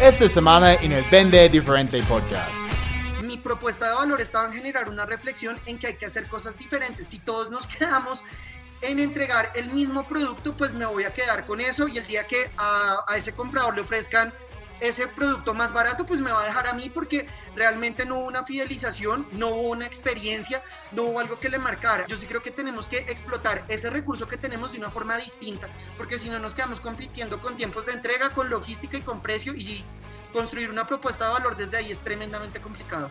esta semana en el Vende Diferente Podcast. Mi propuesta de valor estaba en generar una reflexión en que hay que hacer cosas diferentes. Si todos nos quedamos en entregar el mismo producto, pues me voy a quedar con eso y el día que a, a ese comprador le ofrezcan ese producto más barato pues me va a dejar a mí porque realmente no hubo una fidelización, no hubo una experiencia, no hubo algo que le marcara. Yo sí creo que tenemos que explotar ese recurso que tenemos de una forma distinta, porque si no nos quedamos compitiendo con tiempos de entrega, con logística y con precio y construir una propuesta de valor desde ahí es tremendamente complicado.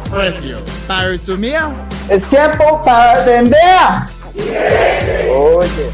precio. Para resumir, es tiempo para vender. Oye.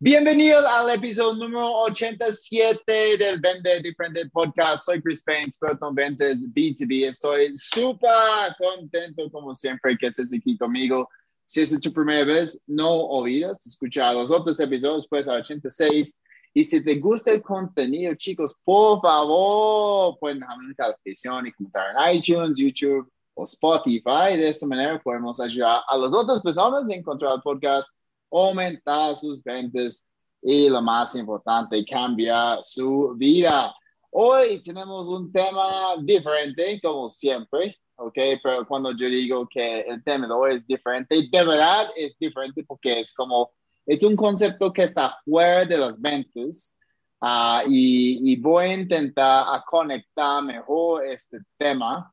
Bienvenidos al episodio número 87 del Vende Diferente Podcast. Soy Chris Payne, experto en ventas B2B. Estoy súper contento, como siempre, que estés aquí conmigo. Si es tu primera vez, no olvides escuchar los otros episodios, pues a 86. Y si te gusta el contenido, chicos, por favor, pueden dejarme una calificación y comentar en iTunes, YouTube o Spotify. De esta manera podemos ayudar a las otras personas a encontrar el podcast aumentar sus ventas y lo más importante, cambiar su vida. Hoy tenemos un tema diferente, como siempre, ¿ok? Pero cuando yo digo que el tema de hoy es diferente, de verdad es diferente porque es como, es un concepto que está fuera de las ventas uh, y, y, voy a intentar a conectar mejor este tema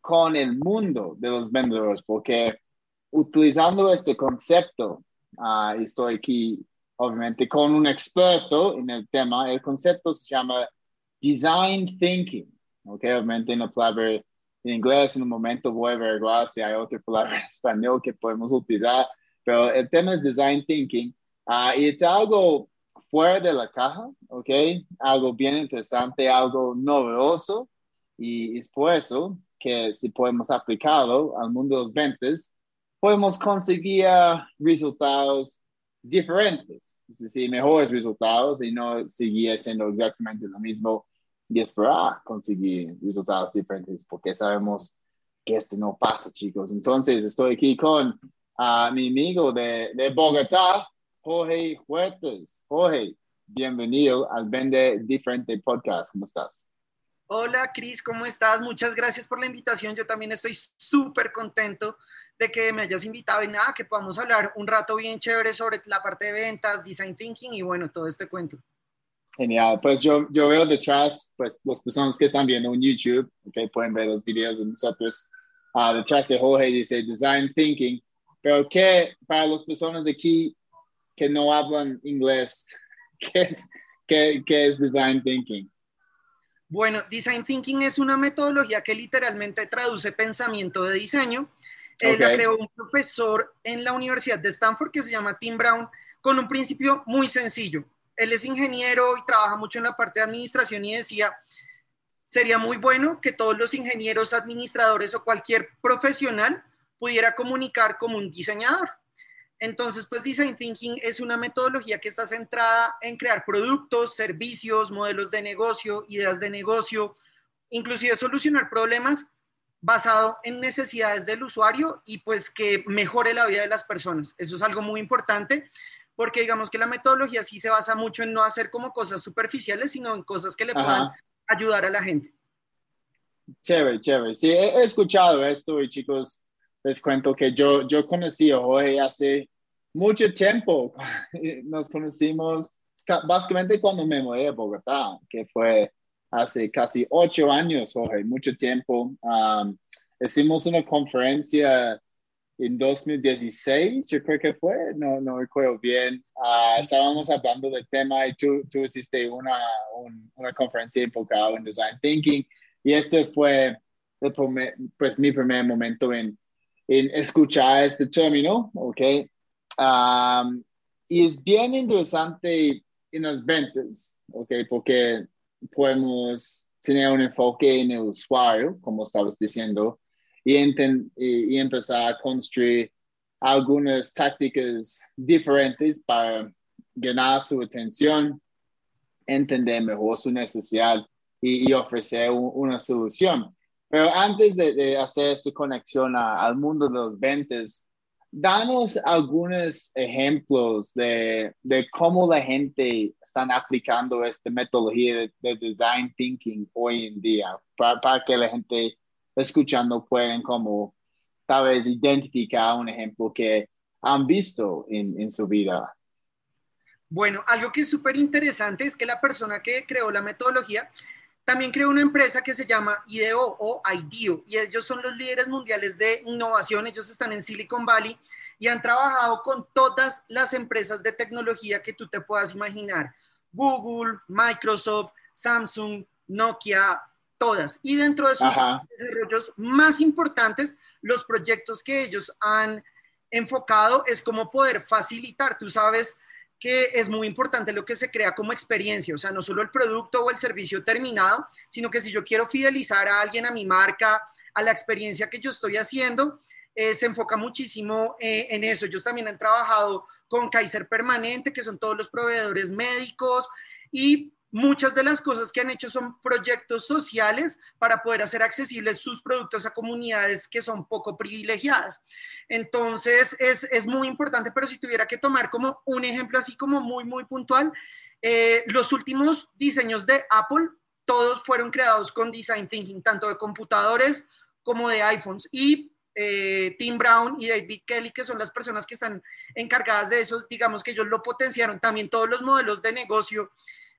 con el mundo de los vendedores, porque utilizando este concepto Uh, estoy aquí, obviamente, con un experto en el tema. El concepto se llama Design Thinking. Okay, obviamente no palabra en inglés en un momento voy a averiguar si hay otra palabra en español que podemos utilizar, pero el tema es Design Thinking uh, y es algo fuera de la caja, ¿ok? Algo bien interesante, algo novedoso y es por eso que si podemos aplicarlo al mundo de los ventas, podemos conseguir resultados diferentes, es decir, mejores resultados y no seguir haciendo exactamente lo mismo y esperar conseguir resultados diferentes porque sabemos que esto no pasa, chicos. Entonces, estoy aquí con uh, mi amigo de, de Bogotá, Jorge Huertas. Jorge, bienvenido al Vende Diferente Podcast. ¿Cómo estás? Hola, Cris, ¿cómo estás? Muchas gracias por la invitación. Yo también estoy súper contento de que me hayas invitado y nada, que podamos hablar un rato bien chévere sobre la parte de ventas, design thinking y bueno, todo este cuento. Genial, pues yo, yo veo detrás, pues las personas que están viendo en YouTube, que pueden ver los videos de nosotros, uh, detrás de Jorge dice design thinking, pero que para las personas aquí que no hablan inglés, ¿qué es, qué, qué es design thinking? Bueno, design thinking es una metodología que literalmente traduce pensamiento de diseño él la creó un profesor en la Universidad de Stanford que se llama Tim Brown con un principio muy sencillo. Él es ingeniero y trabaja mucho en la parte de administración y decía, sería muy bueno que todos los ingenieros, administradores o cualquier profesional pudiera comunicar como un diseñador. Entonces, pues Design Thinking es una metodología que está centrada en crear productos, servicios, modelos de negocio, ideas de negocio, inclusive solucionar problemas basado en necesidades del usuario y pues que mejore la vida de las personas. Eso es algo muy importante porque digamos que la metodología sí se basa mucho en no hacer como cosas superficiales, sino en cosas que le puedan ayudar a la gente. Chévere, chévere. Sí, he, escuchado esto y chicos, les cuento que yo, yo conocí a Jorge hace mucho tiempo. Nos conocimos básicamente cuando me mudé a Bogotá, que fue hace casi ocho años, Jorge, mucho tiempo. Um, hicimos una conferencia en 2016, yo creo que fue, no, no recuerdo bien. Uh, estábamos hablando del tema y tú, tú hiciste una, una conferencia enfocada en Design Thinking y este fue pues mi primer momento en, en escuchar este término, ¿ok? Um, y es bien interesante en las ventas, ¿ok? Porque podemos tener un enfoque en el usuario, como estabas diciendo, y, y, empezar a construir algunas tácticas diferentes para ganar su atención, entender mejor su necesidad y, ofrecer una solución. Pero antes de, hacer esta conexión al mundo de los ventas, danos algunos ejemplos de, cómo la gente está aplicando esta metodología de, design thinking hoy en día, para, que la gente escuchando puedan como tal vez identificar un ejemplo que han visto en, en su vida. Bueno, algo que es súper interesante es que la persona que creó la metodología también creó una empresa que se llama IDEO o IDEO y ellos son los líderes mundiales de innovación. Ellos están en Silicon Valley y han trabajado con todas las empresas de tecnología que tú te puedas imaginar. Google, Microsoft, Samsung, Nokia, todas. Y dentro de sus desarrollos más importantes, los proyectos que ellos han enfocado es cómo poder facilitar, tú sabes, que es muy importante lo que se crea como experiencia, o sea, no solo el producto o el servicio terminado, sino que si yo quiero fidelizar a alguien, a mi marca, a la experiencia que yo estoy haciendo, eh, se enfoca muchísimo eh, en eso. Ellos también han trabajado con Kaiser Permanente, que son todos los proveedores médicos, y Muchas de las cosas que han hecho son proyectos sociales para poder hacer accesibles sus productos a comunidades que son poco privilegiadas. Entonces, es, muy importante, pero si tuviera que tomar como un ejemplo así como muy, muy puntual, eh, los últimos diseños de Apple, todos fueron creados con Design Thinking, tanto de computadores como de iPhones. Y eh, Tim Brown y David Kelly, que son las personas que están encargadas de eso, digamos que ellos lo potenciaron. También todos los modelos de negocio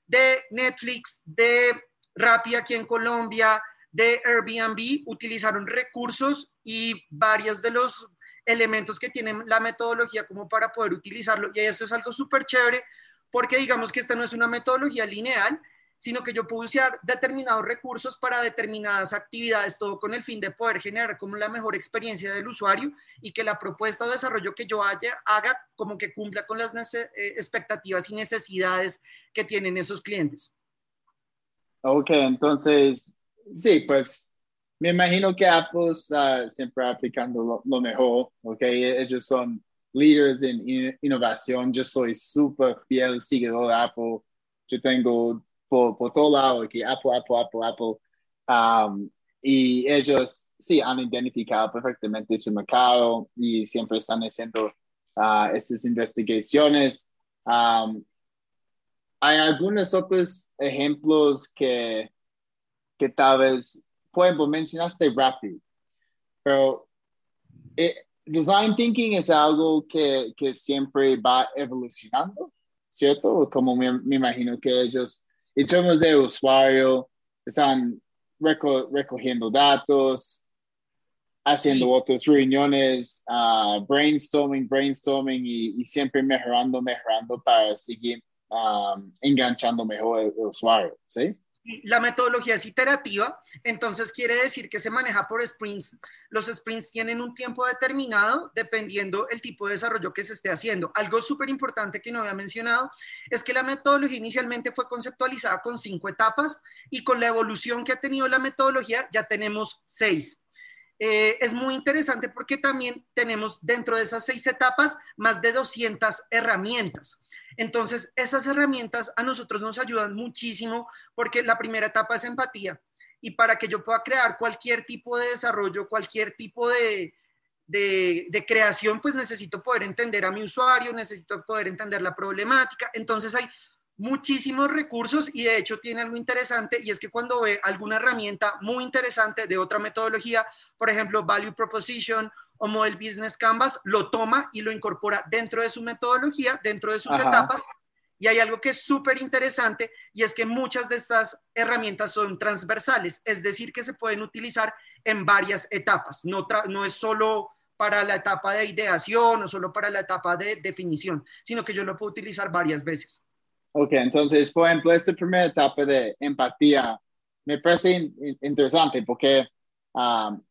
de Netflix, de Rappi aquí en Colombia, de Airbnb, utilizaron recursos y varios de los elementos que tienen la metodología como para poder utilizarlo. Y esto es algo súper chévere porque digamos que esta no es una metodología lineal, sino que yo puedo usar determinados recursos para determinadas actividades, todo con el fin de poder generar como la mejor experiencia del usuario y que la propuesta o desarrollo que yo haya, haga como que cumpla con las eh, expectativas y necesidades que tienen esos clientes. Ok, entonces, sí, pues me imagino que Apple está siempre aplicando lo, mejor, ok, ellos son líderes en innovación, yo soy súper fiel seguidor de Apple, yo tengo por, por todo lado, aquí Apple, Apple, Apple, Apple. Um, y ellos sí han identificado perfectamente su mercado y siempre están haciendo uh, estas investigaciones. Um, hay algunos otros ejemplos que, que tal vez, por ejemplo, mencionaste rápido, pero eh, design thinking es algo que, que, siempre va evolucionando, ¿cierto? Como me, me imagino que ellos en términos de usuario, están recogiendo datos, haciendo otras reuniones, uh, brainstorming, brainstorming y, siempre mejorando, mejorando para seguir um, enganchando mejor el, el usuario, ¿sí? La metodología es iterativa, entonces quiere decir que se maneja por sprints. Los sprints tienen un tiempo determinado dependiendo el tipo de desarrollo que se esté haciendo. Algo súper importante que no había mencionado es que la metodología inicialmente fue conceptualizada con cinco etapas y con la evolución que ha tenido la metodología ya tenemos seis. Eh, es muy interesante porque también tenemos dentro de esas seis etapas más de 200 herramientas. Entonces, esas herramientas a nosotros nos ayudan muchísimo porque la primera etapa es empatía. Y para que yo pueda crear cualquier tipo de desarrollo, cualquier tipo de, de, creación, pues necesito poder entender a mi usuario, necesito poder entender la problemática. Entonces hay muchísimos recursos y de hecho tiene algo interesante y es que cuando ve alguna herramienta muy interesante de otra metodología, por ejemplo, Value Proposition o Model Business Canvas, lo toma y lo incorpora dentro de su metodología, dentro de sus etapas. Y hay algo que es súper interesante y es que muchas de estas herramientas son transversales, es decir, que se pueden utilizar en varias etapas, no, no es solo para la etapa de ideación o solo para la etapa de definición, sino que yo lo puedo utilizar varias veces. Ok, entonces, por ejemplo, esta primera etapa de empatía me parece interesante porque um,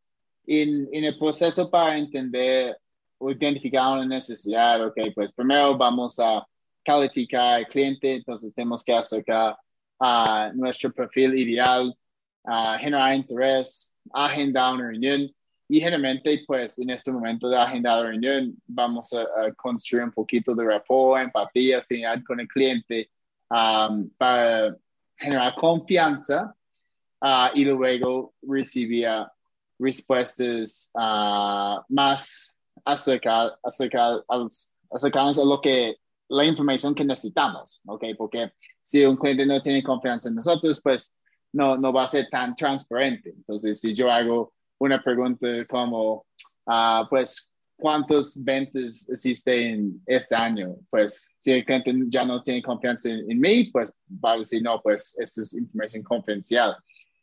en, en, el proceso para entender o identificar una necesidad, ok, pues primero vamos a calificar al cliente, entonces tenemos que acercar a nuestro perfil ideal, a generar interés, agendar una reunión y generalmente pues en este momento de agendar la reunión vamos a, construir un poquito de rapport, empatía, afinidad con el cliente um, para generar confianza uh, y luego recibir respuestas uh, más acerca, acerca, acercadas a lo que la información que necesitamos, ¿ok? Porque si un cliente no tiene confianza en nosotros, pues no, no va a ser tan transparente. Entonces, si yo hago una pregunta como, uh, pues, ¿cuántos ventas existen este año? Pues, si el cliente ya no tiene confianza en, mí, pues va a decir, no, pues, esto es información confidencial.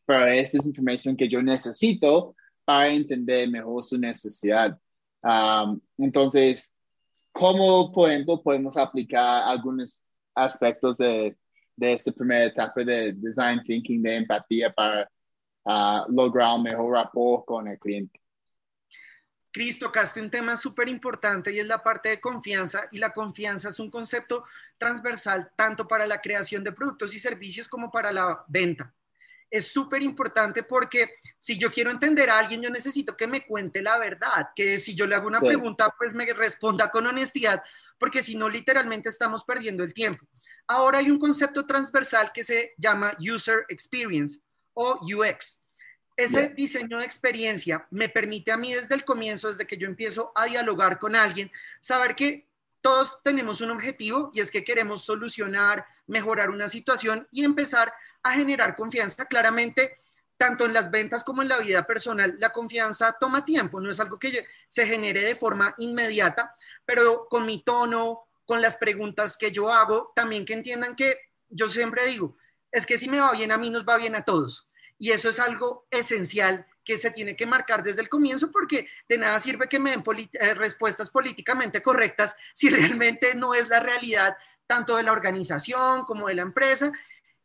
Pero esta es información que yo necesito para entender mejor su necesidad. Entonces, ¿cómo, por ejemplo, podemos aplicar algunos aspectos de, de esta primera etapa de design thinking, de empatía para uh, lograr un mejor rapport con el cliente? Cris, tocaste un tema súper importante y es la parte de confianza y la confianza es un concepto transversal tanto para la creación de productos y servicios como para la venta es súper importante porque si yo quiero entender a alguien, yo necesito que me cuente la verdad, que si yo le hago una pregunta, pues me responda con honestidad, porque si no, literalmente estamos perdiendo el tiempo. Ahora hay un concepto transversal que se llama User Experience o UX. Ese diseño de experiencia me permite a mí desde el comienzo, desde que yo empiezo a dialogar con alguien, saber que todos tenemos un objetivo y es que queremos solucionar, mejorar una situación y empezar a generar confianza. Claramente, tanto en las ventas como en la vida personal, la confianza toma tiempo, no es algo que se genere de forma inmediata, pero con mi tono, con las preguntas que yo hago, también que entiendan que yo siempre digo, es que si me va bien a mí, nos va bien a todos. Y eso es algo esencial que se tiene que marcar desde el comienzo porque de nada sirve que me den eh, respuestas políticamente correctas si realmente no es la realidad tanto de la organización como de la empresa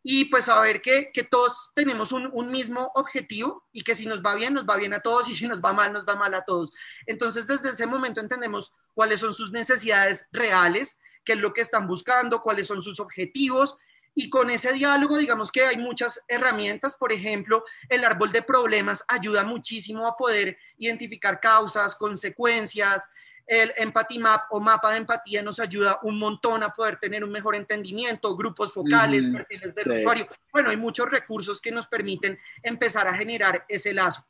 y pues saber que, que todos tenemos un, un, mismo objetivo y que si nos va bien, nos va bien a todos y si nos va mal, nos va mal a todos. Entonces, desde ese momento entendemos cuáles son sus necesidades reales, qué es lo que están buscando, cuáles son sus objetivos. Y con ese diálogo, digamos que hay muchas herramientas, por ejemplo, el árbol de problemas ayuda muchísimo a poder identificar causas, consecuencias, el Empathy Map o mapa de empatía nos ayuda un montón a poder tener un mejor entendimiento, grupos focales, perfiles del usuario. Bueno, hay muchos recursos que nos permiten empezar a generar ese lazo.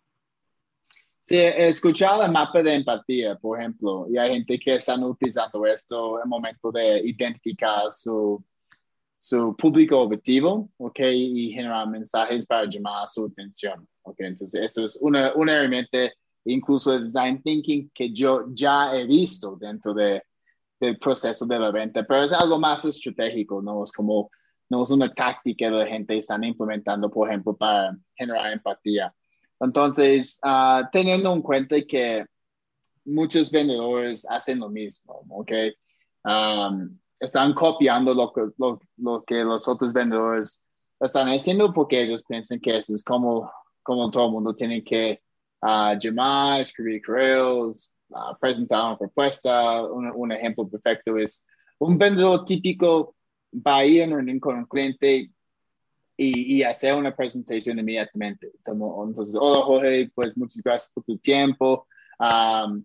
Sí, he escuchado el mapa de empatía, por ejemplo, y hay gente que están utilizando esto en el momento de identificar su, su público objetivo, ¿ok? Y generar mensajes para llamar su atención, ¿ok? Entonces, esto es una, una herramienta incluso el design thinking que yo ya he visto dentro de, del proceso de la venta, pero es algo más estratégico, no es como, no es una táctica que la gente está implementando, por ejemplo, para generar empatía. Entonces, uh, teniendo en cuenta que muchos vendedores hacen lo mismo, ¿ok? Um, están copiando lo que, lo, lo, que los otros vendedores están haciendo porque ellos piensan que eso es como, como todo el mundo tiene que uh, llamar, escribir correos, presentar una propuesta. Un, ejemplo perfecto es un vendedor típico va a ir a reunión con un cliente y, y, hacer una presentación inmediatamente. Entonces, hola Jorge, pues muchas gracias por tu tiempo. Um,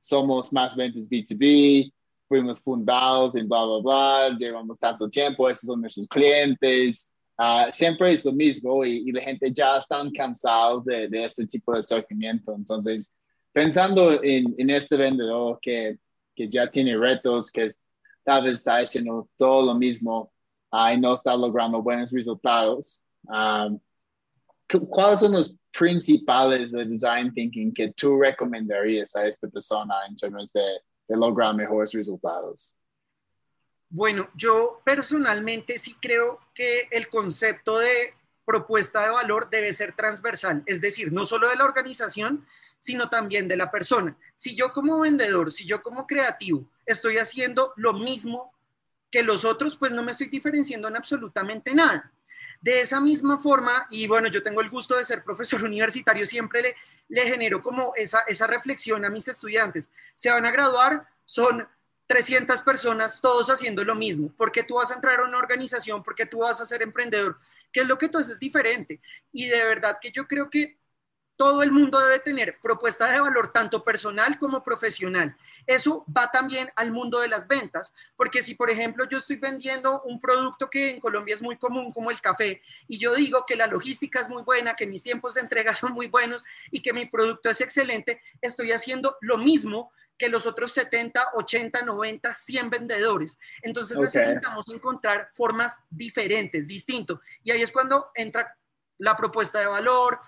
somos más ventas B2B, fuimos fundados en bla, bla, bla, llevamos tanto tiempo, esos son nuestros clientes. Ah, siempre es lo mismo y, la gente ya está cansada de, de, este tipo de sufrimiento. Entonces, pensando en, en este vendedor que, que, ya tiene retos, que tal vez está haciendo todo lo mismo uh, y no está logrando buenos resultados, um, ¿cuáles son los principales de design thinking que tú recomendarías a esta persona en términos de, de lograr mejores resultados? Bueno, yo personalmente sí creo que el concepto de propuesta de valor debe ser transversal, es decir, no solo de la organización, sino también de la persona. Si yo como vendedor, si yo como creativo estoy haciendo lo mismo que los otros, pues no me estoy diferenciando en absolutamente nada. De esa misma forma, y bueno, yo tengo el gusto de ser profesor universitario, siempre le, genero como esa, esa reflexión a mis estudiantes. Se van a graduar, son 300 personas, todos haciendo lo mismo. ¿Por qué tú vas a entrar a una organización? ¿Por qué tú vas a ser emprendedor? ¿Qué es lo que tú haces diferente? Y de verdad que yo creo que todo el mundo debe tener propuestas de valor tanto personal como profesional. Eso va también al mundo de las ventas, porque si por ejemplo yo estoy vendiendo un producto que en Colombia es muy común como el café y yo digo que la logística es muy buena, que mis tiempos de entrega son muy buenos y que mi producto es excelente, estoy haciendo lo mismo que los otros 70, 80, 90, 100 vendedores. Entonces necesitamos encontrar formas diferentes, distintos. Y ahí es cuando entra la propuesta de valor,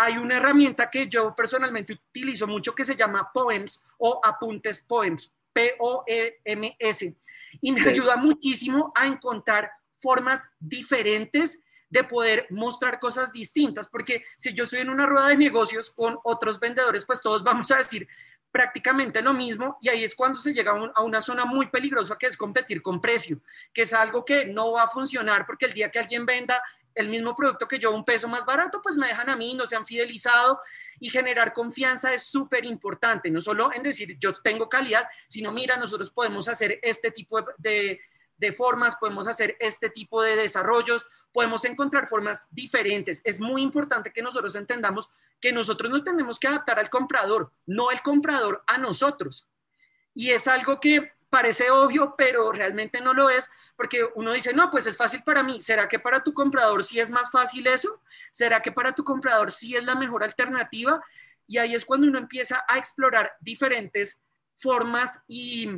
hay una herramienta que yo personalmente utilizo mucho que se llama Poems o Apuntes Poems, P-O-E-M-S, y me ayuda muchísimo a encontrar formas diferentes de poder mostrar cosas distintas, porque si yo estoy en una rueda de negocios con otros vendedores, pues todos vamos a decir prácticamente lo mismo y ahí es cuando se llega a, una zona muy peligrosa que es competir con precio, que es algo que no va a funcionar porque el día que alguien venda el mismo producto que yo un peso más barato, pues me dejan a mí, no se han fidelizado y generar confianza es súper importante, no solo en decir yo tengo calidad, sino mira, nosotros podemos hacer este tipo de, de formas, podemos hacer este tipo de desarrollos, podemos encontrar formas diferentes. Es muy importante que nosotros entendamos que nosotros nos tenemos que adaptar al comprador, no el comprador a nosotros. Y es algo que parece obvio, pero realmente no lo es, porque uno dice, no, pues es fácil para mí. ¿Será que para tu comprador sí es más fácil eso? ¿Será que para tu comprador sí es la mejor alternativa? Y ahí es cuando uno empieza a explorar diferentes formas y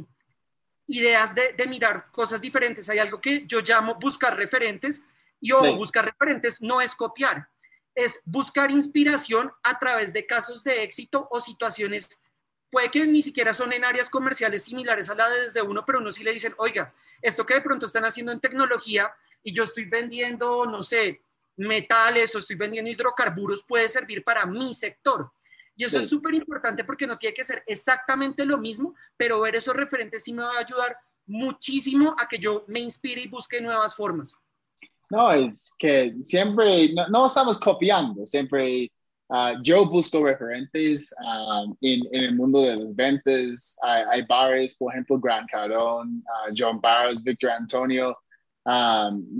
ideas de, mirar cosas diferentes. Hay algo que yo llamo buscar referentes, y o buscar referentes no es copiar, es buscar inspiración a través de casos de éxito o situaciones puede que ni siquiera son en áreas comerciales similares a la de desde uno, pero uno sí le dicen, oiga, esto que de pronto están haciendo en tecnología y yo estoy vendiendo, no sé, metales o estoy vendiendo hidrocarburos, puede servir para mi sector. Y eso es súper importante porque no tiene que ser exactamente lo mismo, pero ver esos referentes sí me va a ayudar muchísimo a que yo me inspire y busque nuevas formas. No, es que siempre, no, no estamos copiando, siempre Uh, yo busco referentes um, en, el mundo de las ventas. Hay, hay bares, por ejemplo, Gran Cardón, uh, John Barros, Victor Antonio.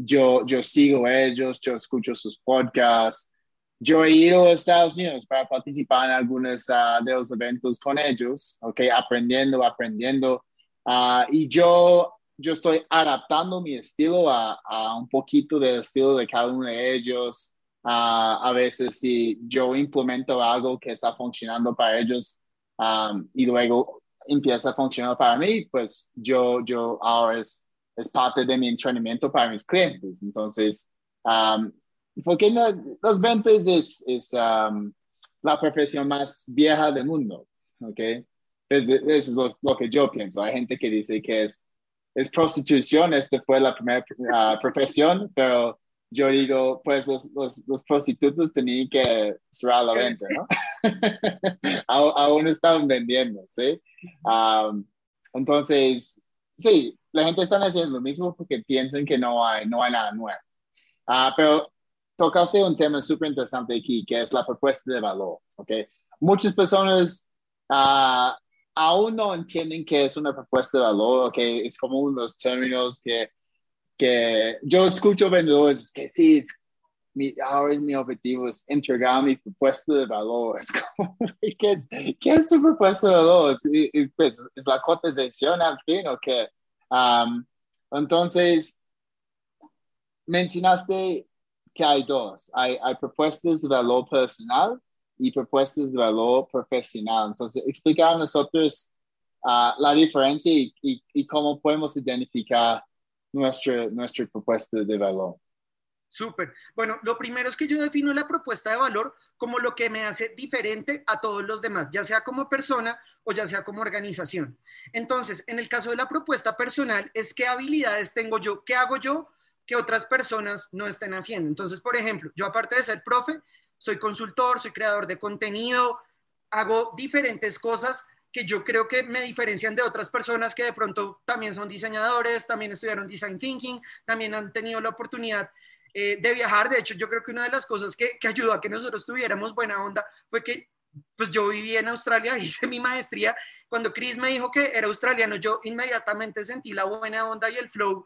Yo, yo sigo ellos, yo escucho sus podcasts. Yo he ido a Estados Unidos para participar en algunos de los eventos con ellos, okay, aprendiendo, aprendiendo. y yo, yo estoy adaptando mi estilo a, a un poquito del estilo de cada uno de ellos. Ah, a veces si yo implemento algo que está funcionando para ellos um, y luego empieza a funcionar para mí, pues yo, yo ahora es, es parte de mi entrenamiento para mis clientes. Entonces, um, porque las ventas es, es um, la profesión más vieja del mundo, ¿ok? Eso es lo, que yo pienso. Hay gente que dice que es, es prostitución, esta fue la primera ah, profesión, pero yo digo, pues los, los, los, prostitutos tenían que cerrar la venta, ¿no? aún estaban vendiendo, ¿sí? entonces, sí, la gente está haciendo lo mismo porque piensan que no hay, no hay nada nuevo. Uh, pero tocaste un tema súper interesante aquí, que es la propuesta de valor, ¿ok? Muchas personas uh, aún no entienden qué es una propuesta de valor, ¿ok? Es como unos términos que que yo escucho vendedores que sí, es, mi, ahora mi objetivo es entregar mi propuesta de valor. ¿qué, es, ¿qué es tu propuesta de valor? Es, pues, es la cotización al fin o qué? Entonces, mencionaste que hay dos. Hay, hay propuestas de valor personal y propuestas de valor profesional. Entonces, explica a nosotros uh, la diferencia y, y, y, cómo podemos identificar nuestra, nuestra propuesta de valor. Súper. Bueno, lo primero es que yo defino la propuesta de valor como lo que me hace diferente a todos los demás, ya sea como persona o ya sea como organización. Entonces, en el caso de la propuesta personal, es qué habilidades tengo yo, qué hago yo que otras personas no estén haciendo. Entonces, por ejemplo, yo aparte de ser profe, soy consultor, soy creador de contenido, hago diferentes cosas que yo creo que me diferencian de otras personas que de pronto también son diseñadores, también estudiaron design thinking, también han tenido la oportunidad eh, de viajar. De hecho, yo creo que una de las cosas que, que ayudó a que nosotros tuviéramos buena onda fue que pues yo viví en Australia, hice mi maestría. Cuando Chris me dijo que era australiano, yo inmediatamente sentí la buena onda y el flow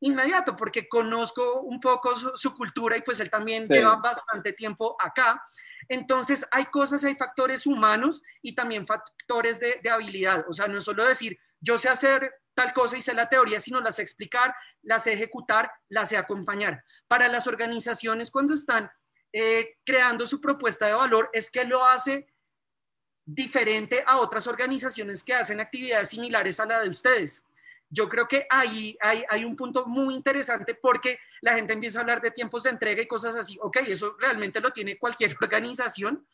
inmediato, porque conozco un poco su, cultura y pues él también lleva bastante tiempo acá. Entonces hay cosas, hay factores humanos y también factores de, habilidad. O sea, no solo decir, yo sé hacer tal cosa y sé la teoría, sino las explicar, las sé ejecutar, las acompañar. Para las organizaciones cuando están eh, creando su propuesta de valor es que lo hace diferente a otras organizaciones que hacen actividades similares a la de ustedes. Yo creo que ahí hay, hay, un punto muy interesante porque la gente empieza a hablar de tiempos de entrega y cosas así. Ok, eso realmente lo tiene cualquier organización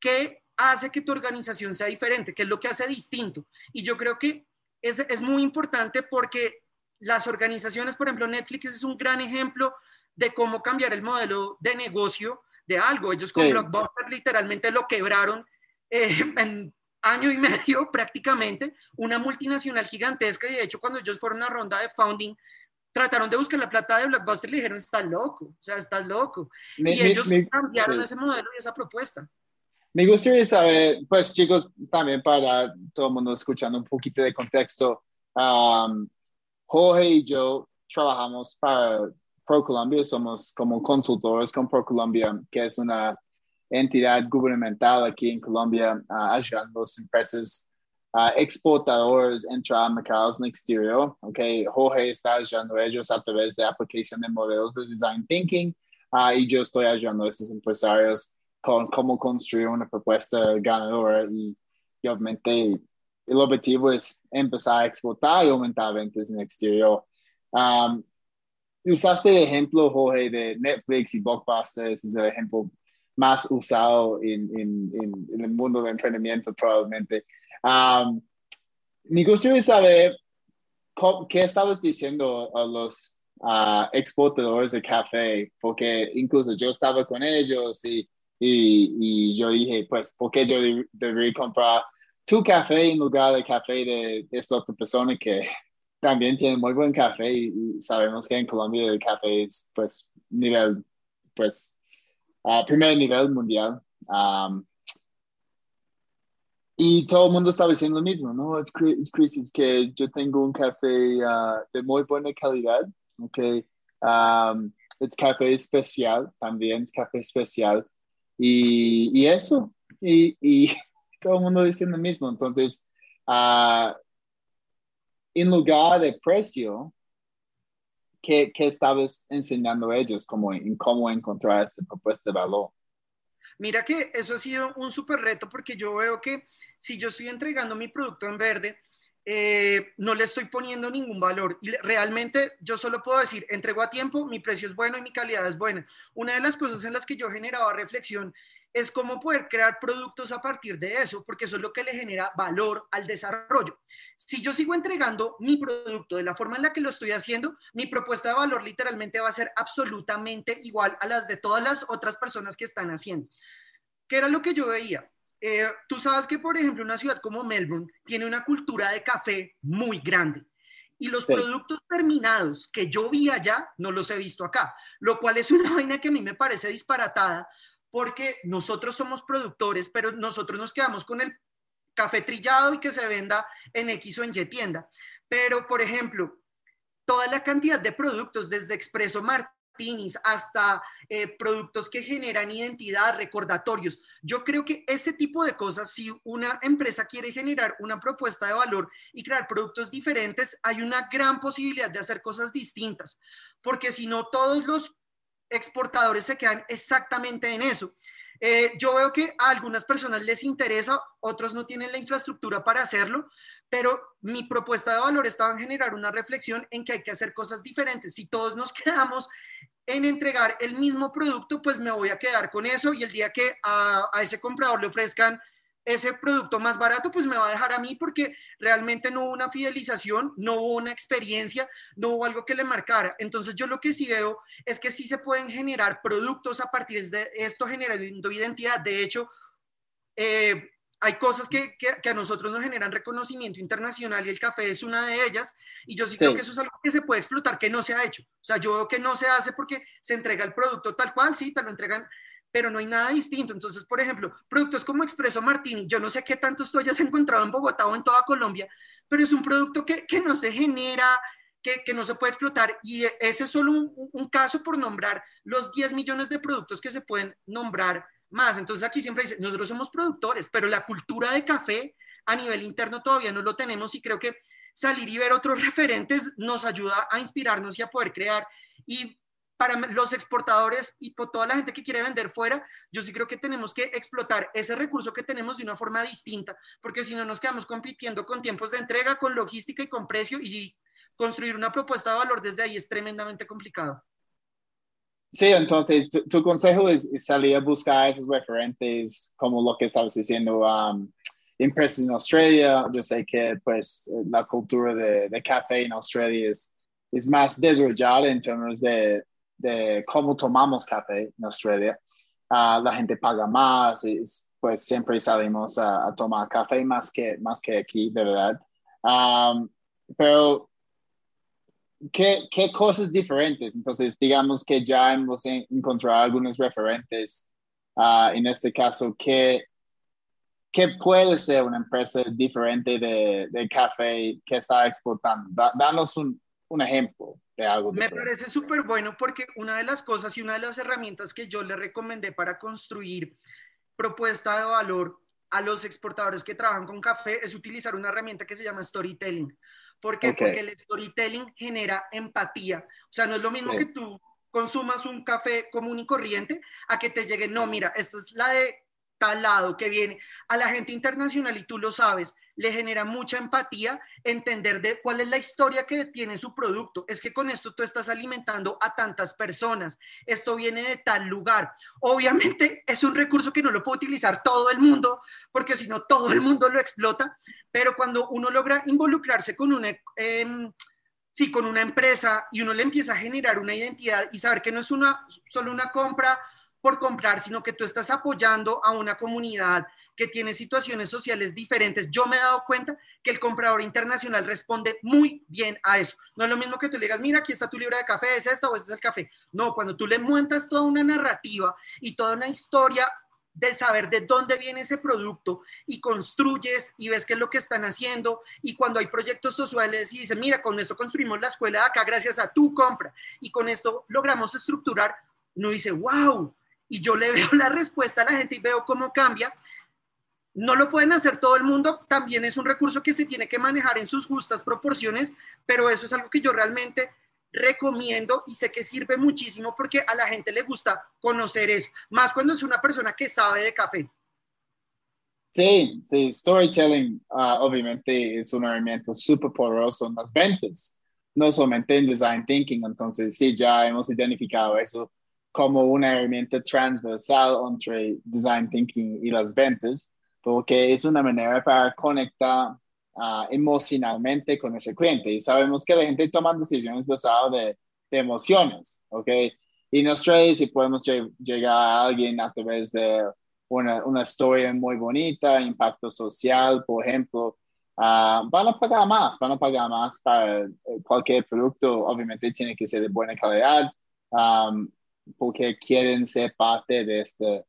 que hace que tu organización sea diferente, que es lo que hace distinto. Y yo creo que es, es muy importante porque las organizaciones, por ejemplo, Netflix es un gran ejemplo de cómo cambiar el modelo de negocio de algo. Ellos con Blockbuster literalmente lo quebraron eh, en año y medio prácticamente, una multinacional gigantesca y de hecho cuando ellos fueron a ronda de founding, trataron de buscar la plata de Blockbuster y le dijeron, estás loco, o sea, estás loco. y ellos cambiaron ese modelo y esa propuesta. Me gustaría saber, pues chicos, también para todo el mundo escuchando un poquito de contexto, um, Jorge y yo trabajamos para ProColombia, somos como consultores con ProColombia, que es una entidad gubernamental aquí en Colombia, uh, ayudando a las empresas uh, exportadores entrar a mercados en el exterior. Okay. Jorge está ayudando a ellos a través de aplicación de modelos de design thinking uh, y yo estoy ayudando a esos empresarios con cómo construir una propuesta ganadora y, obviamente el objetivo es empezar a exportar y aumentar ventas en el exterior. Um, usaste de ejemplo, Jorge, de Netflix y Blockbuster, ese es el ejemplo más usado en, en, en, el mundo del emprendimiento probablemente. Um, me gustaría saber qué estabas diciendo a los exportadores de café, porque incluso yo estaba con ellos y, y, y yo dije, pues, ¿por qué yo debería comprar tu café en lugar del café de, de esta otra persona que también tiene muy buen café y, sabemos que en Colombia el café es pues nivel, pues, primer nivel mundial. y todo el mundo estaba diciendo lo mismo, ¿no? Es, crisis que yo tengo un café ah, de muy buena calidad, ¿ok? es café especial, también es café especial. Y, y eso, y, y, todo el mundo dice lo mismo. Entonces, uh, en lugar de precio, ¿qué, qué estabas enseñando a ellos como cómo encontrar esta propuesta de valor? Mira que eso ha sido un súper reto porque yo veo que si yo estoy entregando mi producto en verde, eh, no le estoy poniendo ningún valor. Y realmente yo solo puedo decir, entrego a tiempo, mi precio es bueno y mi calidad es buena. Una de las cosas en las que yo generaba reflexión es cómo poder crear productos a partir de eso, porque eso es lo que le genera valor al desarrollo. Si yo sigo entregando mi producto de la forma en la que lo estoy haciendo, mi propuesta de valor literalmente va a ser absolutamente igual a las de todas las otras personas que están haciendo. ¿Qué era lo que yo veía? Eh, tú sabes que, por ejemplo, una ciudad como Melbourne tiene una cultura de café muy grande. Y los productos terminados que yo vi allá no los he visto acá, lo cual es una vaina que a mí me parece disparatada porque nosotros somos productores, pero nosotros nos quedamos con el café trillado y que se venda en X o en Y tienda. Pero, por ejemplo, toda la cantidad de productos, desde Expreso Martinis hasta eh, productos que generan identidad, recordatorios. Yo creo que ese tipo de cosas, si una empresa quiere generar una propuesta de valor y crear productos diferentes, hay una gran posibilidad de hacer cosas distintas, porque si no, todos los exportadores se quedan exactamente en eso. Eh, yo veo que a algunas personas les interesa, otros no tienen la infraestructura para hacerlo, pero mi propuesta de valor estaba en generar una reflexión en que hay que hacer cosas diferentes. Si todos nos quedamos en entregar el mismo producto, pues me voy a quedar con eso y el día que a, a ese comprador le ofrezcan ese producto más barato, pues me va a dejar a mí porque realmente no hubo una fidelización, no hubo una experiencia, no hubo algo que le marcara. Entonces yo lo que sí veo es que sí se pueden generar productos a partir de esto generando identidad. De hecho, eh, hay cosas que, que, a nosotros nos generan reconocimiento internacional y el café es una de ellas. Y yo sí, creo que eso es algo que se puede explotar, que no se ha hecho. O sea, yo veo que no se hace porque se entrega el producto tal cual, sí, te lo entregan pero no hay nada distinto. Entonces, por ejemplo, productos como Expreso Martini, yo no sé qué tanto tú hayas encontrado en Bogotá o en toda Colombia, pero es un producto que, que no se genera, que, que, no se puede explotar. Y ese es solo un, un, caso por nombrar los 10 millones de productos que se pueden nombrar más. Entonces aquí siempre dice, nosotros somos productores, pero la cultura de café a nivel interno todavía no lo tenemos y creo que salir y ver otros referentes nos ayuda a inspirarnos y a poder crear. Y para los exportadores y por toda la gente que quiere vender fuera, yo sí creo que tenemos que explotar ese recurso que tenemos de una forma distinta, porque si no nos quedamos compitiendo con tiempos de entrega, con logística y con precio y construir una propuesta de valor desde ahí es tremendamente complicado. Sí, entonces tu, consejo es, salir a buscar esos referentes como lo que estabas diciendo, um, empresas en Australia. Yo sé que pues la cultura de, de café en Australia es, es más desarrollada en términos de, de cómo tomamos café en Australia. Uh, la gente paga más, y, pues siempre salimos a, tomar café más que, más que aquí, verdad. Pero ¿qué, ¿qué, cosas diferentes? Entonces, digamos que ya hemos encontrado algunos referentes. Uh, en este caso, ¿qué, ¿qué puede ser una empresa diferente de, de café que está exportando? danos un, un, ejemplo algo. Me parece súper bueno porque una de las cosas y una de las herramientas que yo le recomendé para construir propuesta de valor a los exportadores que trabajan con café es utilizar una herramienta que se llama storytelling. ¿Por qué? Porque el storytelling genera empatía. O sea, no es lo mismo que tú consumas un café común y corriente a que te llegue, no, mira, esta es la de tal lado que viene. A la gente internacional, y tú lo sabes, le genera mucha empatía entender de cuál es la historia que tiene su producto. Es que con esto tú estás alimentando a tantas personas. Esto viene de tal lugar. Obviamente es un recurso que no lo puede utilizar todo el mundo, porque si no, todo el mundo lo explota. Pero cuando uno logra involucrarse con una... Eh, sí, con una empresa y uno le empieza a generar una identidad y saber que no es una, solo una compra por comprar, sino que tú estás apoyando a una comunidad que tiene situaciones sociales diferentes. Yo me he dado cuenta que el comprador internacional responde muy bien a eso. No es lo mismo que tú le digas, mira, aquí está tu libra de café, es esta o este es el café. No, cuando tú le montas toda una narrativa y toda una historia de saber de dónde viene ese producto y construyes y ves qué es lo que están haciendo y cuando hay proyectos sociales y dicen, mira, con esto construimos la escuela de acá gracias a tu compra y con esto logramos estructurar, uno dice, wow, y yo le veo la respuesta a la gente y veo cómo cambia. No lo pueden hacer todo el mundo, también es un recurso que se tiene que manejar en sus justas proporciones, pero eso es algo que yo realmente recomiendo y sé que sirve muchísimo porque a la gente le gusta conocer eso, más cuando es una persona que sabe de café. Sí, sí, storytelling uh, obviamente es un herramienta súper poderoso en las ventas, no solamente en design thinking, entonces sí, ya hemos identificado eso como una herramienta transversal entre design thinking y las ventas, porque es una manera para conectar uh, emocionalmente con nuestro cliente. Y sabemos que la gente toma decisiones basadas de, de emociones, ¿ok? Y nos trae si podemos llegar a alguien a través de una, una historia muy bonita, impacto social, por ejemplo, uh, van a pagar más, van a pagar más para cualquier producto, obviamente tiene que ser de buena calidad. Porque quieren ser parte de esta,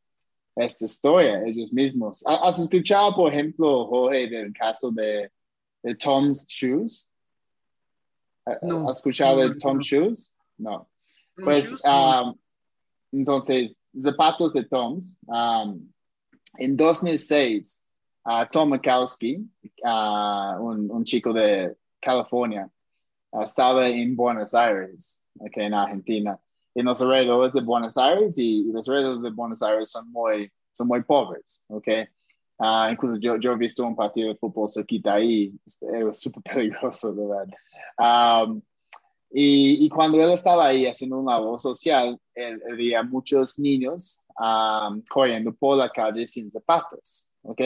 esta historia ellos mismos. ¿Has escuchado, por ejemplo, Jorge, del caso de, de Tom's Shoes? ¿Has escuchado de Tom's Shoes? No. Pues, um, entonces, zapatos de Tom's. Um, en 2006, uh, Tom Mikowski, uh, un, un, chico de California, uh, estaba en Buenos Aires, okay, en Argentina en los alrededores de Buenos Aires y, los alrededores de Buenos Aires son muy, son muy pobres, ¿ok? Uh, incluso yo, yo he visto un partido de fútbol cerquita ahí, es súper peligroso, ¿verdad? Um, y, y, cuando él estaba ahí haciendo un labor social, él, él veía muchos niños um, corriendo por la calle sin zapatos, ¿ok?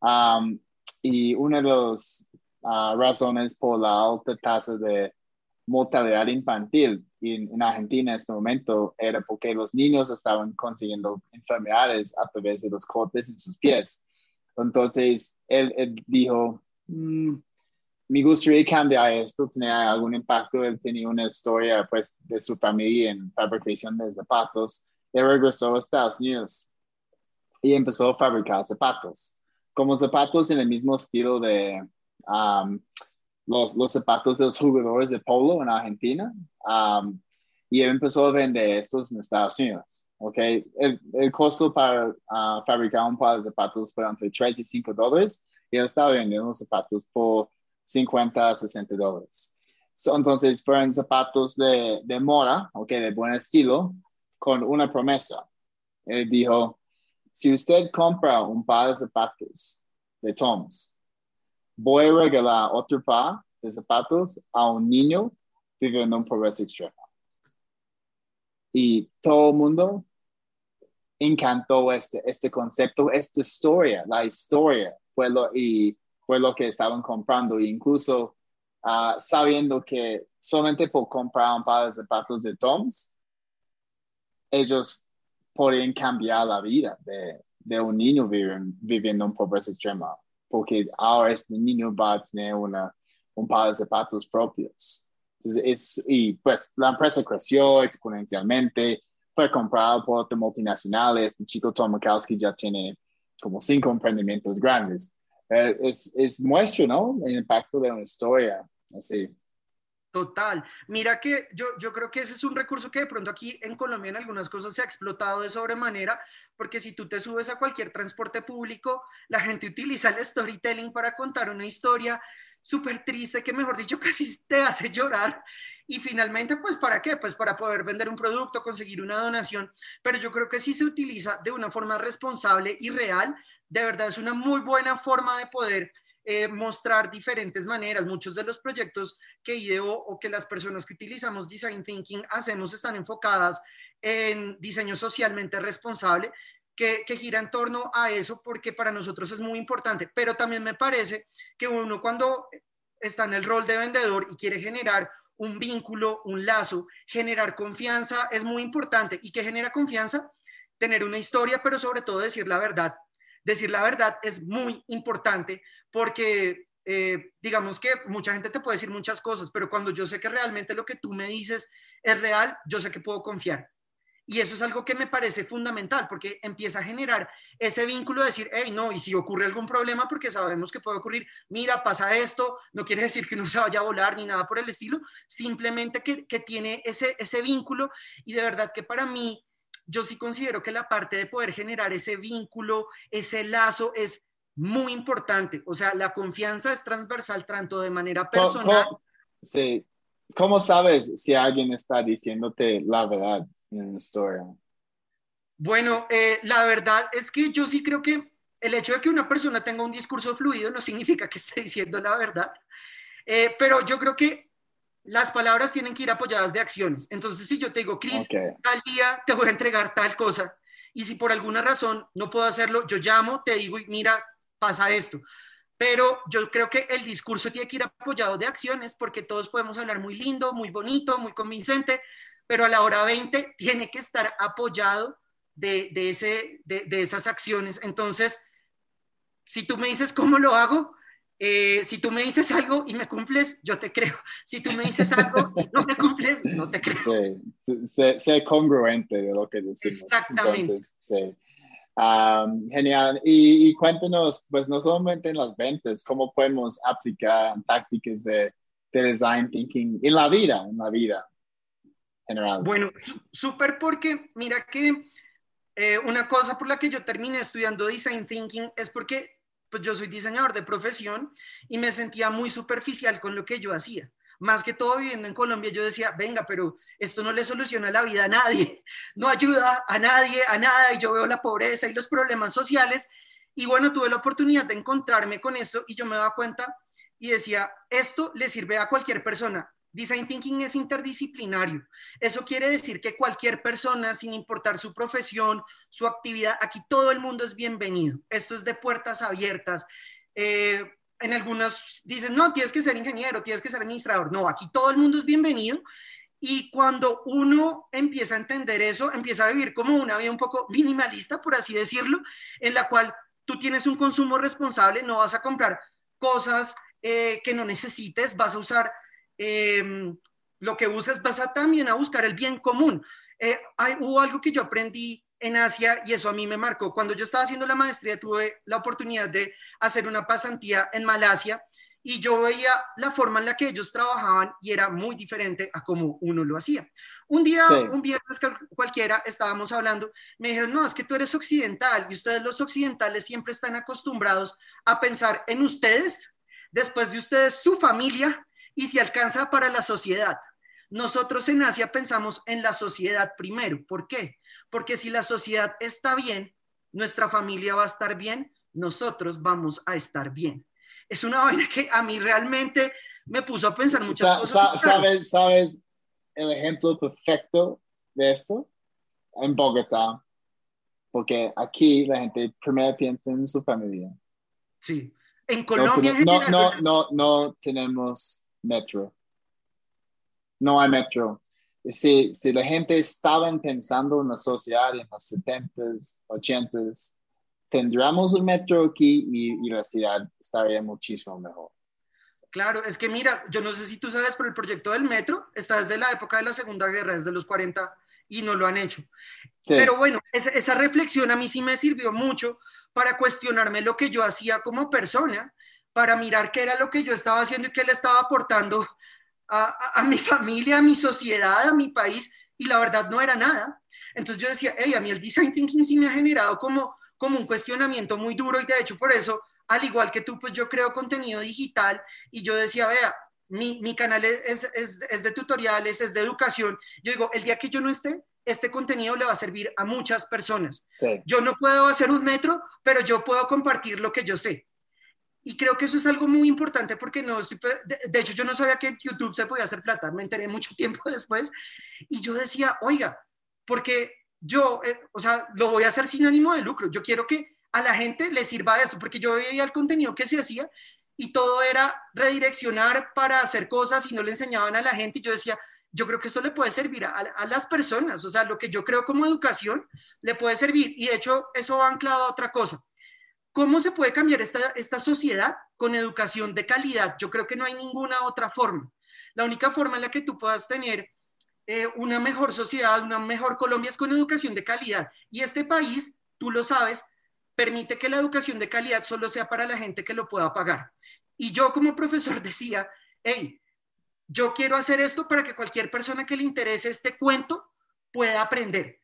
Um, y una de las uh, razones por la alta tasa de mortalidad infantil en, Argentina en este momento era porque los niños estaban consiguiendo enfermedades a través de los cortes en sus pies. Entonces, él, dijo, mm, me gustaría cambiar esto, tenía algún impacto, él tenía una historia pues de su familia en fabricación de zapatos, y regresó a Estados Unidos y empezó a fabricar zapatos, como zapatos en el mismo estilo de um, los, los, zapatos de los jugadores de polo en Argentina. Um, y empezó a vender estos en Estados Unidos. Okay. El, costo para uh, fabricar un par de zapatos fue entre 3 y 5 dólares y él estaba vendiendo los zapatos por 50 a 60 dólares. entonces fueron zapatos de, de moda, okay, de buen estilo, con una promesa. Él dijo, si usted compra un par de zapatos de Toms, voy a regalar otro par de zapatos a un niño viviendo en pobreza extrema. Y todo el mundo encantó este, este concepto, esta historia, la historia fue lo, y fue lo que estaban comprando. E incluso uh, sabiendo que solamente por comprar un par de zapatos de Toms, ellos podían cambiar la vida de, de un niño viviendo en pobreza extrema, porque ahora este niño va a tener una, un par de zapatos propios. es, y pues la empresa creció exponencialmente, fue comprado por otras multinacionales, este chico Tom ya tiene como cinco emprendimientos grandes. Eh, es, es muestra, ¿no? El impacto de una historia, así. Total. Mira que yo, yo creo que ese es un recurso que de pronto aquí en Colombia en algunas cosas se ha explotado de sobremanera, porque si tú te subes a cualquier transporte público, la gente utiliza el storytelling para contar una historia súper triste que mejor dicho casi te hace llorar. Y finalmente, pues ¿para qué? Pues para poder vender un producto, conseguir una donación. Pero yo creo que si se utiliza de una forma responsable y real, de verdad es una muy buena forma de poder eh, mostrar diferentes maneras. Muchos de los proyectos que IDEO o que las personas que utilizamos Design Thinking hacemos están enfocadas en diseño socialmente responsable, que, que, gira en torno a eso porque para nosotros es muy importante. Pero también me parece que uno cuando está en el rol de vendedor y quiere generar un vínculo, un lazo, generar confianza es muy importante. ¿Y qué genera confianza? Tener una historia, pero sobre todo decir la verdad decir la verdad es muy importante porque eh, digamos que mucha gente te puede decir muchas cosas, pero cuando yo sé que realmente lo que tú me dices es real, yo sé que puedo confiar. Y eso es algo que me parece fundamental porque empieza a generar ese vínculo de decir, hey, no, y si ocurre algún problema, porque sabemos que puede ocurrir, mira, pasa esto, no quiere decir que no se vaya a volar ni nada por el estilo, simplemente que, que tiene ese, ese vínculo y de verdad que para mí yo sí considero que la parte de poder generar ese vínculo, ese lazo es muy importante. O sea, la confianza es transversal tanto de manera personal. sí. ¿Cómo sabes si alguien está diciéndote la verdad en una historia? Bueno, eh, la verdad es que yo sí creo que el hecho de que una persona tenga un discurso fluido no significa que esté diciendo la verdad. Eh, pero yo creo que las palabras tienen que ir apoyadas de acciones. Entonces, si yo te digo, Cris, tal día te voy a entregar tal cosa, y si por alguna razón no puedo hacerlo, yo llamo, te digo, mira, pasa esto. Pero yo creo que el discurso tiene que ir apoyado de acciones, porque todos podemos hablar muy lindo, muy bonito, muy convincente, pero a la hora 20 tiene que estar apoyado de, ese, de, de esas acciones. Entonces, si tú me dices cómo lo hago, eh, si tú me dices algo y me cumples, yo te creo. Si tú me dices algo y no me cumples, no te creo. Sí, sé, congruente de lo que decimos. Exactamente. sí. genial. Y, cuéntanos, pues no solamente en las ventas, cómo podemos aplicar tácticas de, design thinking en la vida, en la vida general. Bueno, súper porque mira que eh, una cosa por la que yo terminé estudiando design thinking es porque pues yo soy diseñador de profesión y me sentía muy superficial con lo que yo hacía. Más que todo viviendo en Colombia, yo decía, venga, pero esto no le soluciona la vida a nadie, no ayuda a nadie, a nada, y yo veo la pobreza y los problemas sociales. Y bueno, tuve la oportunidad de encontrarme con esto y yo me daba cuenta y decía, esto le sirve a cualquier persona, Design Thinking es interdisciplinario. Eso quiere decir que cualquier persona, sin importar su profesión, su actividad, aquí todo el mundo es bienvenido. Esto es de puertas abiertas. Eh, en algunos dicen, no, tienes que ser ingeniero, tienes que ser administrador. No, aquí todo el mundo es bienvenido. Y cuando uno empieza a entender eso, empieza a vivir como una vida un poco minimalista, por así decirlo, en la cual tú tienes un consumo responsable, no vas a comprar cosas eh, que no necesites, vas a usar Em, lo que usas vas a también a buscar el bien común. Eh, hay, hubo algo que yo aprendí en Asia y eso a mí me marcó. Cuando yo estaba haciendo la maestría tuve la oportunidad de hacer una pasantía en Malasia y yo veía la forma en la que ellos trabajaban y era muy diferente a como uno lo hacía. Un día, un viernes cualquiera, estábamos hablando, me dijeron, no, es que tú eres occidental y ustedes los occidentales siempre están acostumbrados a pensar en ustedes, después de ustedes su familia y si alcanza para la sociedad. Nosotros en Asia pensamos en la sociedad primero. ¿Por qué? Porque si la sociedad está bien, nuestra familia va a estar bien, nosotros vamos a estar bien es una vaina que a mí realmente me puso a pensar muchas cosas. ¿Sabes, ¿Sabes el ejemplo perfecto de esto? En Bogotá. Porque aquí la gente primero piensa en su familia. Sí. En Colombia. No, no, no, no, tenemos metro. No hay metro. Si, si la gente estaba pensando en la sociedad en los 70s, 80s, tendríamos un metro aquí y, la ciudad estaría muchísimo mejor. Claro, es que mira, yo no sé si tú sabes, pero el proyecto del metro está desde la época de la Segunda Guerra, desde los 40, y no lo han hecho. Pero bueno, esa, esa, reflexión a mí sí me sirvió mucho para cuestionarme lo que yo hacía como persona, para mirar qué era lo que yo estaba haciendo y qué le estaba aportando a, a, mi familia, a mi sociedad, a mi país, y la verdad no era nada. Entonces yo decía, hey, a mí el design thinking sí me ha generado como como un cuestionamiento muy duro y de hecho por eso, al igual que tú, pues yo creo contenido digital y yo decía, vea, mi, mi canal es, es, es, de tutoriales, es de educación. Yo digo, el día que yo no esté, este contenido le va a servir a muchas personas. Yo no puedo hacer un metro, pero yo puedo compartir lo que yo sé. Y creo que eso es algo muy importante porque no estoy, de, de, hecho yo no sabía que en YouTube se podía hacer plata, me enteré mucho tiempo después y yo decía, oiga, porque yo, eh, o sea, lo voy a hacer sin ánimo de lucro. Yo quiero que a la gente le sirva eso, porque yo veía el contenido que se hacía y todo era redireccionar para hacer cosas y no le enseñaban a la gente. Y yo decía, yo creo que esto le puede servir a, las personas, o sea, lo que yo creo como educación le puede servir. Y de hecho, eso va anclado a otra cosa. ¿Cómo se puede cambiar esta, sociedad con educación de calidad? Yo creo que no hay ninguna otra forma. La única forma en la que tú puedas tener eh, una mejor sociedad, una mejor Colombia es con educación de calidad. Y este país, tú lo sabes, permite que la educación de calidad solo sea para la gente que lo pueda pagar. Y yo como profesor decía, hey, yo quiero hacer esto para que cualquier persona que le interese este cuento pueda aprender.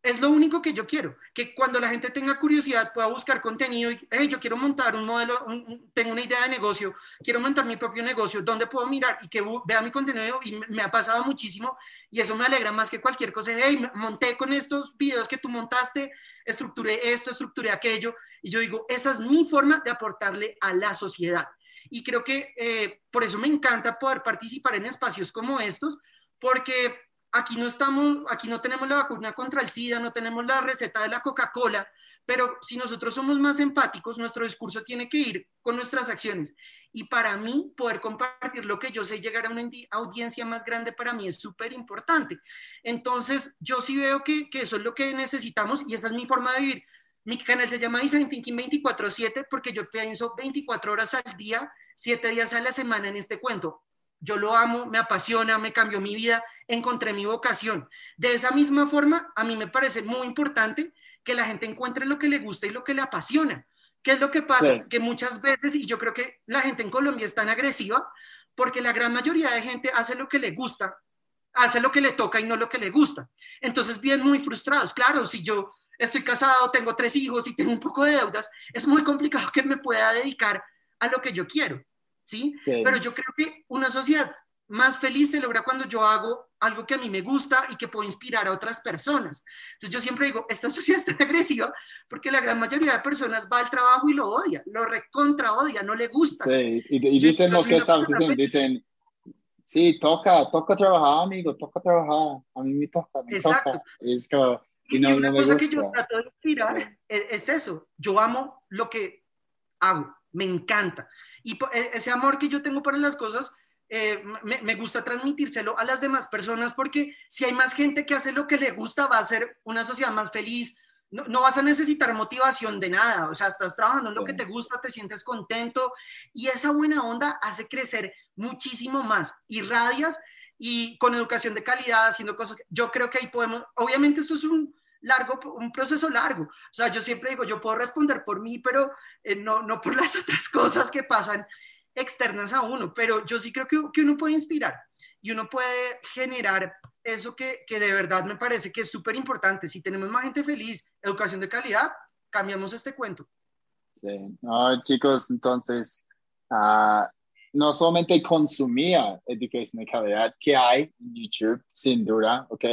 Es lo único que yo quiero, que cuando la gente tenga curiosidad pueda buscar contenido y, hey, yo quiero montar un modelo, tengo una idea de negocio, quiero montar mi propio negocio, ¿dónde puedo mirar? Y que vea mi contenido y me, ha pasado muchísimo y eso me alegra más que cualquier cosa. Hey, monté con estos videos que tú montaste, estructuré esto, estructuré aquello y yo digo, esa es mi forma de aportarle a la sociedad. Y creo que eh, por eso me encanta poder participar en espacios como estos, porque aquí no estamos, aquí no tenemos la vacuna contra el SIDA, no tenemos la receta de la Coca-Cola, pero si nosotros somos más empáticos, nuestro discurso tiene que ir con nuestras acciones. Y para mí, poder compartir lo que yo sé, llegar a una audiencia más grande, para mí es súper importante. Entonces, yo sí veo que, que, eso es lo que necesitamos y esa es mi forma de vivir. Mi canal se llama Design Thinking 24/7 porque yo pienso 24 horas al día, 7 días a la semana en este cuento. Yo lo amo, me apasiona, me cambió mi vida, encontré mi vocación. De esa misma forma, a mí me parece muy importante que la gente encuentre lo que le gusta y lo que le apasiona. ¿Qué es lo que pasa? Que muchas veces, y yo creo que la gente en Colombia es tan agresiva, porque la gran mayoría de gente hace lo que le gusta, hace lo que le toca y no lo que le gusta. Entonces, bien muy frustrados. Claro, si yo estoy casado, tengo tres hijos y tengo un poco de deudas, es muy complicado que me pueda dedicar a lo que yo quiero. ¿Sí? Pero yo creo que una sociedad más feliz se logra cuando yo hago algo que a mí me gusta y que puedo inspirar a otras personas. Entonces yo siempre digo, esta sociedad está agresiva porque la gran mayoría de personas va al trabajo y lo odia, lo recontra odia, no le gusta. Sí, y, dicen lo que estamos diciendo, dicen, sí, toca, toca trabajar, amigo, toca trabajar, a mí me toca, me Exacto. toca. Es como, y, no, una cosa que yo trato de inspirar es eso, yo amo lo que hago, me encanta. Y e, ese amor que yo tengo para las cosas, eh, me, gusta transmitírselo a las demás personas porque si hay más gente que hace lo que le gusta, va a ser una sociedad más feliz. No, vas a necesitar motivación de nada, o sea, estás trabajando en lo que te gusta, te sientes contento y esa buena onda hace crecer muchísimo más, irradias y con educación de calidad, haciendo cosas. Yo creo que ahí podemos, obviamente esto es un largo, un proceso largo. O sea, yo siempre digo, yo puedo responder por mí, pero eh, no, no por las otras cosas que pasan externas a uno, pero yo sí creo que, que uno puede inspirar y uno puede generar eso que, que de verdad me parece que es súper importante. Si tenemos más gente feliz, educación de calidad, cambiamos este cuento. Sí, no, chicos, entonces, uh, no solamente consumía educación de calidad que hay en YouTube, sin duda, ok,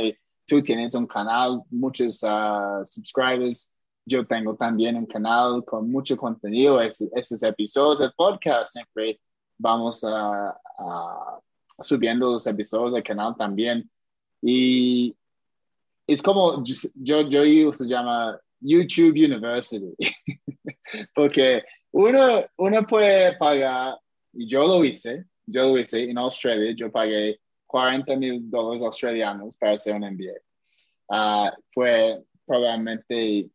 tú tienes un canal, muchos uh, subscribers, yo tengo también un canal con mucho contenido, esos episodios del podcast. Siempre vamos a, subiendo los episodios del canal también. Y es como, yo, yo se llama YouTube University, porque uno, uno puede pagar, y yo lo hice, yo lo hice en Australia, yo pagué 40 mil dólares australianos para hacer un MBA. Ah, fue probablemente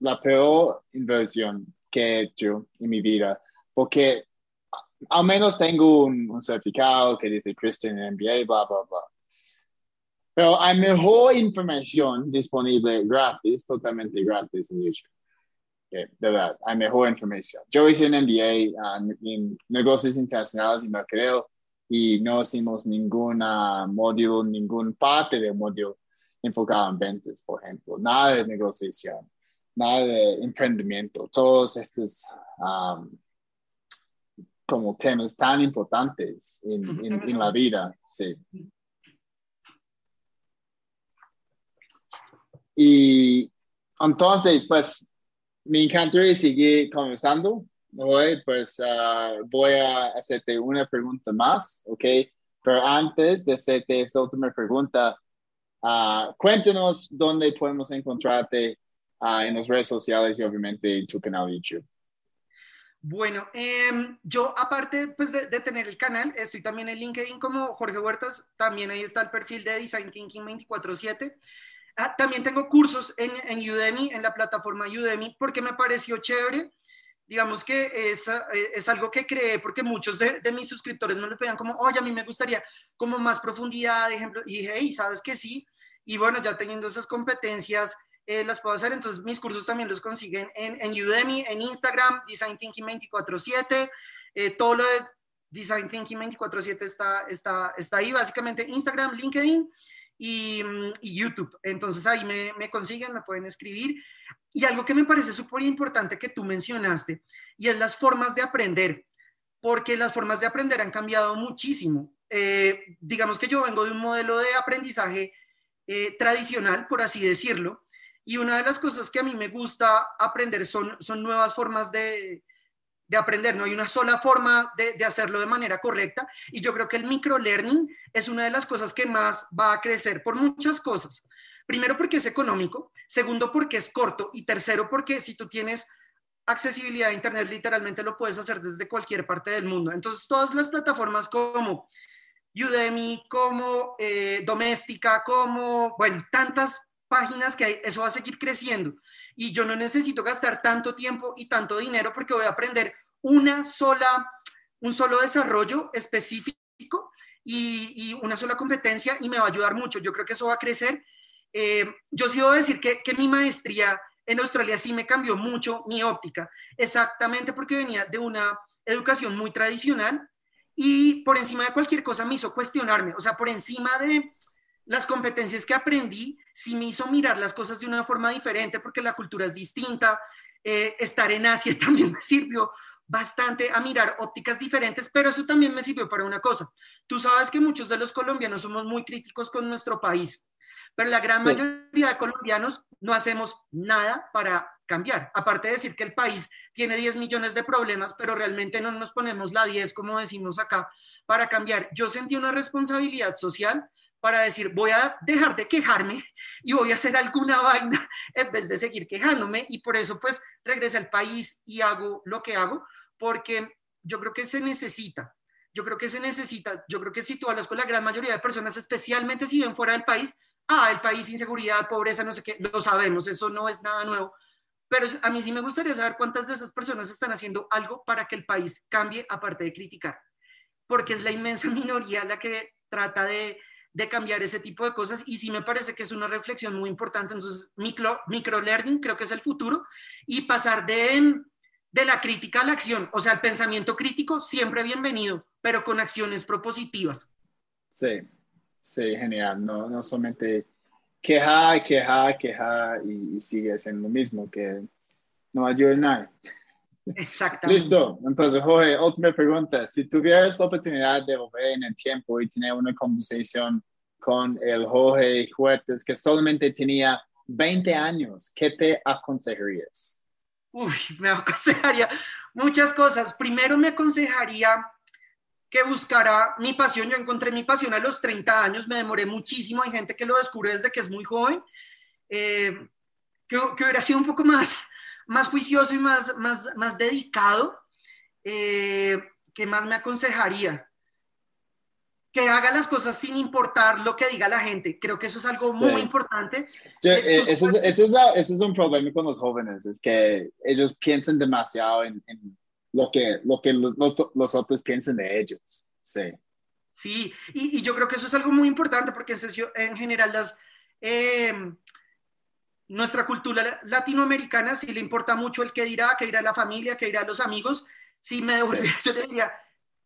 la peor inversión que he hecho en mi vida, porque al menos tengo un, certificado que dice Christian MBA, bla, bla, bla. Pero hay mejor información disponible gratis, totalmente gratis en YouTube. de verdad, hay mejor información. Yo hice un MBA ah, en negocios internacionales y mercadeo y no hicimos ninguna módulo, ningún parte del módulo enfocado en ventas, por ejemplo. Nada de negociación, nada de emprendimiento. Todos estos um, como temas tan importantes en, en la vida, sí. Y entonces, pues, me encantaría seguir conversando. Hoy, pues, ah, voy a hacerte una pregunta más, ¿ok? Pero antes de hacerte esta última pregunta, uh, cuéntanos dónde podemos encontrarte uh, en las redes sociales y obviamente en tu canal de YouTube. Bueno, em, yo aparte pues, de, tener el canal, estoy también en LinkedIn como Jorge Huertas, también ahí está el perfil de Design Thinking 24/7. Ah, también tengo cursos en, en, Udemy, en la plataforma Udemy, porque me pareció chévere. Digamos que es, eh, es algo que creé porque muchos de, de, mis suscriptores me lo pedían como, oye, a mí me gustaría como más profundidad, de ejemplo, y dije, hey, ¿sabes que sí? Y bueno, ya teniendo esas competencias, eh, las puedo hacer. Entonces, mis cursos también los consiguen en, en Udemy, en Instagram, Design Thinking 24-7. Eh, todo lo de Design Thinking 24-7 está, está, está ahí, básicamente Instagram, LinkedIn y, mm, y YouTube. Entonces, ahí me, me, consiguen, me pueden escribir. Y algo que me parece súper importante que tú mencionaste, y es las formas de aprender, porque las formas de aprender han cambiado muchísimo. Eh, digamos que yo vengo de un modelo de aprendizaje tradicional, por así decirlo, y una de las cosas que a mí me gusta aprender son, son nuevas formas de, de aprender, no hay una sola forma de, hacerlo de manera correcta y yo creo que el microlearning es una de las cosas que más va a crecer por muchas cosas. Primero porque es económico, segundo porque es corto y tercero porque si tú tienes accesibilidad a Internet literalmente lo puedes hacer desde cualquier parte del mundo. Entonces todas las plataformas como Udemy, como eh, Doméstica, como, bueno, tantas páginas que hay, eso va a seguir creciendo. Y yo no necesito gastar tanto tiempo y tanto dinero porque voy a aprender una sola, un solo desarrollo específico y, una sola competencia y me va a ayudar mucho. Yo creo que eso va a crecer. Eh, yo sí debo decir que, que mi maestría en Australia sí me cambió mucho mi óptica, exactamente porque venía de una educación muy tradicional y por encima de cualquier cosa me hizo cuestionarme, o sea, por encima de, las competencias que aprendí sí me hizo mirar las cosas de una forma diferente porque la cultura es distinta. Eh, estar en Asia también me sirvió bastante a mirar ópticas diferentes, pero eso también me sirvió para una cosa. Tú sabes que muchos de los colombianos somos muy críticos con nuestro país, pero la gran mayoría de colombianos no hacemos nada para cambiar. Aparte de decir que el país tiene 10 millones de problemas, pero realmente no nos ponemos la 10, como decimos acá, para cambiar. Yo sentí una responsabilidad social para decir, voy a dejar de quejarme y voy a hacer alguna vaina en vez de seguir quejándome. Y por eso pues regresé al país y hago lo que hago, porque yo creo que se necesita. Yo creo que se necesita, yo creo que si tú hablas con la gran mayoría de personas, especialmente si ven fuera del país, ah, el país, inseguridad, pobreza, no sé qué, lo sabemos, eso no es nada nuevo. Pero a mí sí me gustaría saber cuántas de esas personas están haciendo algo para que el país cambie, aparte de criticar, porque es la inmensa minoría la que trata de, de cambiar ese tipo de cosas y sí me parece que es una reflexión muy importante. Entonces, micro, micro learning creo que es el futuro y pasar de, de la crítica a la acción, o sea, el pensamiento crítico siempre bienvenido, pero con acciones propositivas. Sí, sí, genial. No, no solamente quejar, quejar, quejar y, y sigue siendo lo mismo, que no ayuda a nadie. Exactamente. Listo. Entonces, Jorge, última pregunta. Si tuvieras la oportunidad de volver en el tiempo y tener una conversación con el Jorge Huertas que solamente tenía 20 años, ¿qué te aconsejarías? Uy, me aconsejaría muchas cosas. Primero me aconsejaría que buscara mi pasión. Yo encontré mi pasión a los 30 años, me demoré muchísimo. Hay gente que lo descubre desde que es muy joven. Eh, que, hubiera sido un poco más más juicioso y más, más, más dedicado, eh, ¿qué más me aconsejaría? Que haga las cosas sin importar lo que diga la gente. Creo que eso es algo muy importante. Eh, ese, es, un problema con los jóvenes, es que ellos piensan demasiado en, lo que, lo que los, los, otros piensan de ellos. Sí. Sí, y, y, yo creo que eso es algo muy importante porque en, en general las, eh, nuestra cultura latinoamericana sí le importa mucho el que dirá, que dirá la familia, que dirá los amigos. Si me devolviera, yo te diría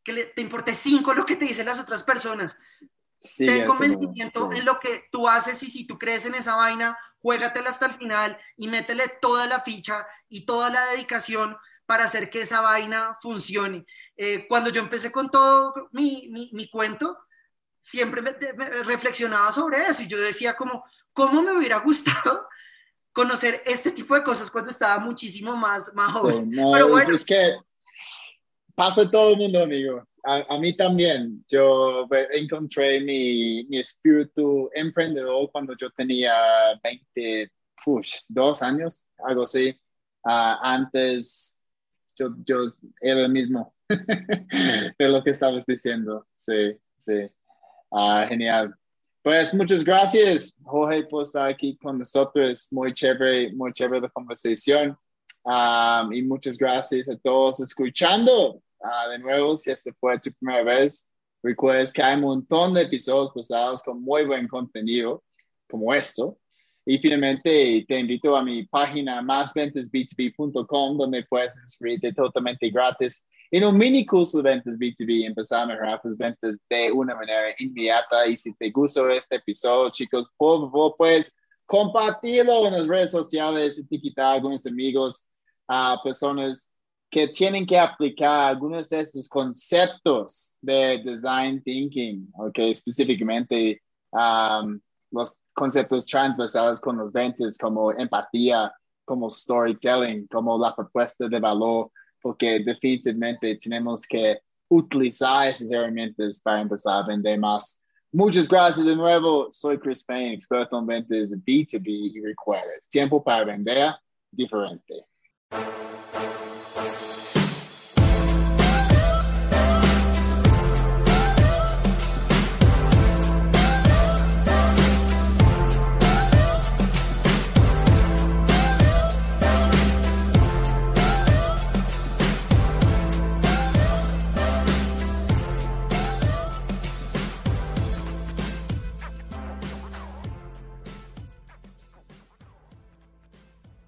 que le, te importe cinco lo que te dicen las otras personas. Ten convencimiento en lo que tú haces y si tú crees en esa vaina, juégatela hasta el final y métele toda la ficha y toda la dedicación para hacer que esa vaina funcione. Eh, cuando yo empecé con todo mi, mi, mi cuento, siempre me, reflexionaba sobre eso y yo decía como, ¿cómo me hubiera gustado conocer este tipo de cosas cuando estaba muchísimo más, más joven. Pero bueno. es, que pasa todo el mundo, amigo. A, mí también. Yo encontré mi, mi espíritu emprendedor cuando yo tenía 20, push, dos años, algo así. Uh, antes yo, yo era el mismo de lo que estabas diciendo. Sí, sí. Uh, genial. Pues muchas gracias, Jorge, por estar aquí con nosotros. Muy chévere, muy chévere la conversación. Um, y muchas gracias a todos escuchando. Uh, de nuevo, si esta fue tu primera vez, recuerdes que hay un montón de episodios pasados con muy buen contenido, como esto. Y finalmente te invito a mi página másventasb2b.com, donde puedes inscribirte totalmente gratis en un mini curso de ventas B2B, empezar a mejorar tus ventas de una manera inmediata. Y si te gustó este episodio, chicos, por favor, pues compartirlo en las redes sociales, etiquetar a algunos amigos, a personas que tienen que aplicar algunos de esos conceptos de design thinking, ok, específicamente um, los conceptos transversales con los ventas como empatía, como storytelling, como la propuesta de valor, porque definitivamente tenemos que utilizar esas herramientas para empezar a vender más. Muchas gracias de nuevo. Soy Chris Payne, experto en ventas B2B y recuerdes, tiempo para vender diferente.